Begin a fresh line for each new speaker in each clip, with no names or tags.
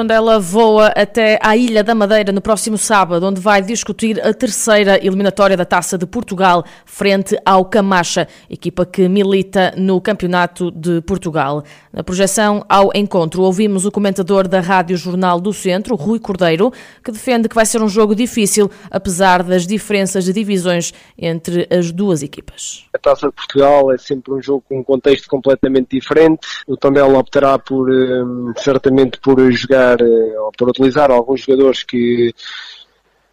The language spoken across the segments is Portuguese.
Tondela voa até à Ilha da Madeira no próximo sábado, onde vai discutir a terceira eliminatória da Taça de Portugal frente ao Camacha, equipa que milita no Campeonato de Portugal. Na projeção ao encontro, ouvimos o comentador da Rádio Jornal do Centro, Rui Cordeiro, que defende que vai ser um jogo difícil, apesar das diferenças de divisões entre as duas equipas.
Taça de Portugal é sempre um jogo com um contexto completamente diferente. O Tondela optará por, hum, certamente, por jogar eh, ou por utilizar alguns jogadores que,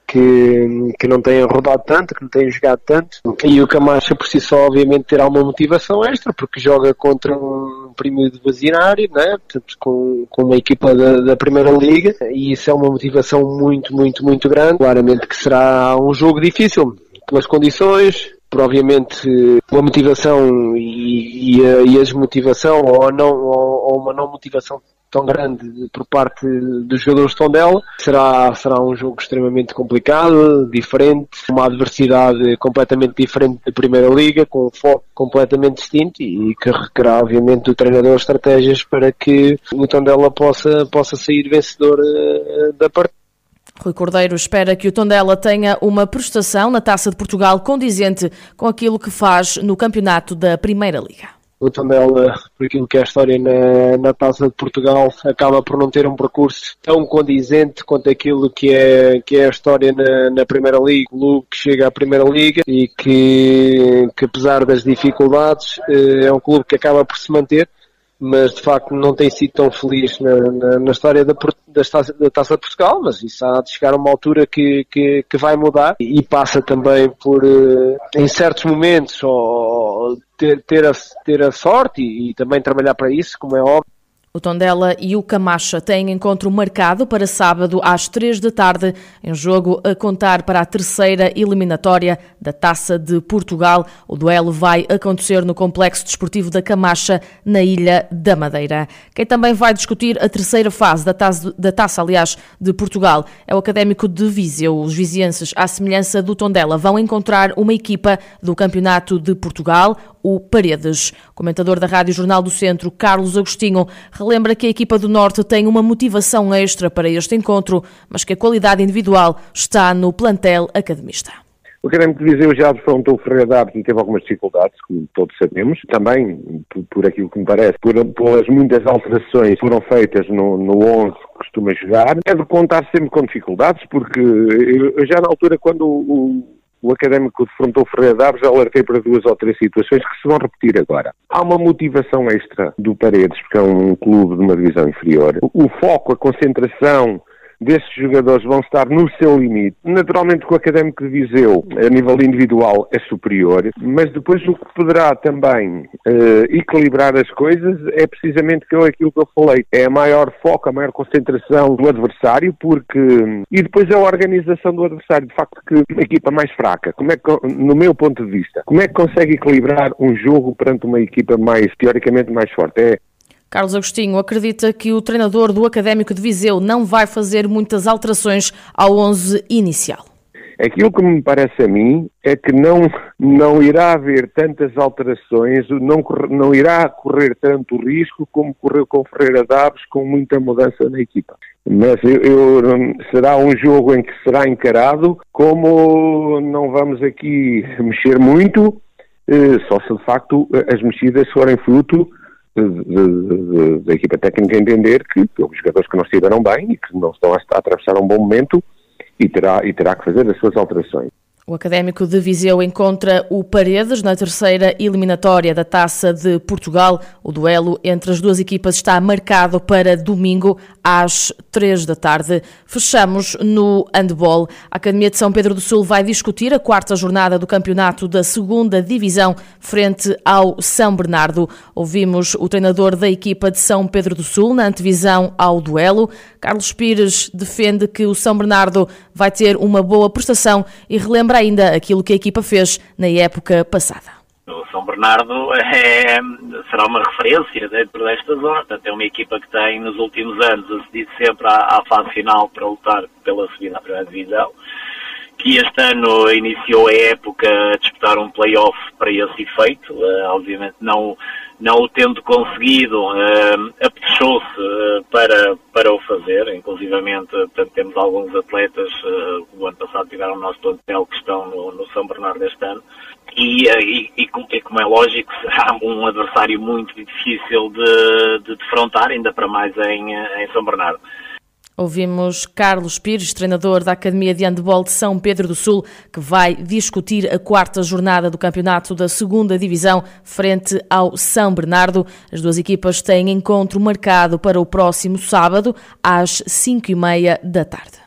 que, que não têm rodado tanto, que não têm jogado tanto. E o Camacha por si só, obviamente, terá uma motivação extra, porque joga contra um primo de Vazinário, né? Portanto, com, com uma equipa da, da, Primeira Liga, e isso é uma motivação muito, muito, muito grande. Claramente que será um jogo difícil, pelas condições, por obviamente uma motivação e, e, a, e a desmotivação ou, não, ou, ou uma não motivação tão grande por parte dos jogadores de Tondela. Será, será um jogo extremamente complicado, diferente, uma adversidade completamente diferente da Primeira Liga, com um foco completamente distinto e que requerá, obviamente, do treinador estratégias para que o Tondela possa, possa sair vencedor eh, da partida.
Rui Cordeiro espera que o Tondela tenha uma prestação na Taça de Portugal condizente com aquilo que faz no campeonato da Primeira Liga
o Tondela, por aquilo que é a história na, na Taça de Portugal, acaba por não ter um percurso tão condizente quanto aquilo que é, que é a história na, na Primeira Liga. O clube que chega à Primeira Liga e que, que apesar das dificuldades, eh, é um clube que acaba por se manter mas de facto não tem sido tão feliz na, na, na história da, da, taça, da Taça de Portugal, mas isso há de chegar a uma altura que, que, que vai mudar e passa também por, eh, em certos momentos, ou, ter, ter, a, ter a sorte e, e também trabalhar para isso, como é óbvio,
o Tondela e o Camacha têm encontro marcado para sábado às três da tarde, em jogo a contar para a terceira eliminatória da Taça de Portugal. O duelo vai acontecer no Complexo Desportivo da Camacha, na Ilha da Madeira. Quem também vai discutir a terceira fase da taça, da taça aliás, de Portugal é o Académico de Viseu. Os vizienses, à semelhança do Tondela, vão encontrar uma equipa do Campeonato de Portugal, o Paredes. Comentador da Rádio Jornal do Centro, Carlos Agostinho, relembra que a equipa do Norte tem uma motivação extra para este encontro, mas que a qualidade individual está no plantel academista.
O Académico de Viseu já defrontou o Ferreira Daves e teve algumas dificuldades, como todos sabemos. Também, por, por aquilo que me parece, por, pelas muitas alterações que foram feitas no, no 11 que costuma jogar. É de contar sempre com dificuldades, porque eu, já na altura, quando o, o académico defrontou Ferreira Daves, alertei para duas ou três situações que se vão repetir agora. Há uma motivação extra do Paredes, porque é um clube de uma divisão inferior. O foco, a concentração, destes jogadores vão estar no seu limite. Naturalmente o Académico de Viseu, a nível individual, é superior, mas depois o que poderá também uh, equilibrar as coisas é precisamente aquilo que eu falei. É a maior foco, a maior concentração do adversário, porque... E depois a organização do adversário. De facto, que uma equipa mais fraca, como é que, no meu ponto de vista, como é que consegue equilibrar um jogo perante uma equipa mais, teoricamente, mais forte? É
Carlos Agostinho acredita que o treinador do Académico de Viseu não vai fazer muitas alterações ao 11 inicial.
Aquilo que me parece a mim é que não, não irá haver tantas alterações, não, não irá correr tanto risco como correu com Ferreira Daves, com muita mudança na equipa. Mas eu, eu, será um jogo em que será encarado como não vamos aqui mexer muito, eh, só se de facto as mexidas forem fruto da equipa técnica entender que, houve jogadores que não estiveram bem e que não estão a, a atravessar um bom momento e terá, e terá que fazer as suas alterações.
O Académico de Viseu encontra o Paredes na terceira eliminatória da Taça de Portugal. O duelo entre as duas equipas está marcado para domingo às três da tarde. Fechamos no handball. A Academia de São Pedro do Sul vai discutir a quarta jornada do campeonato da segunda divisão frente ao São Bernardo. Ouvimos o treinador da equipa de São Pedro do Sul na antevisão ao duelo. Carlos Pires defende que o São Bernardo vai ter uma boa prestação e relembra ainda aquilo que a equipa fez na época passada.
O São Bernardo é, será uma referência dentro desta zona. Portanto, é uma equipa que tem, nos últimos anos, acedido sempre à, à fase final para lutar pela subida à primeira divisão. que este ano iniciou a época a disputar um play-off para esse efeito, uh, obviamente não, não o tendo conseguido, uh, apetechou-se uh, para, para o fazer, inclusivamente portanto, temos alguns atletas uh, o ano passado tiveram o nosso plantel que estão no, no São Bernardo este ano, e, e, e, como é lógico, será um adversário muito difícil de, de defrontar, ainda para mais em, em São Bernardo.
Ouvimos Carlos Pires, treinador da Academia de Handebol de São Pedro do Sul, que vai discutir a quarta jornada do campeonato da segunda Divisão frente ao São Bernardo. As duas equipas têm encontro marcado para o próximo sábado, às cinco e meia da tarde.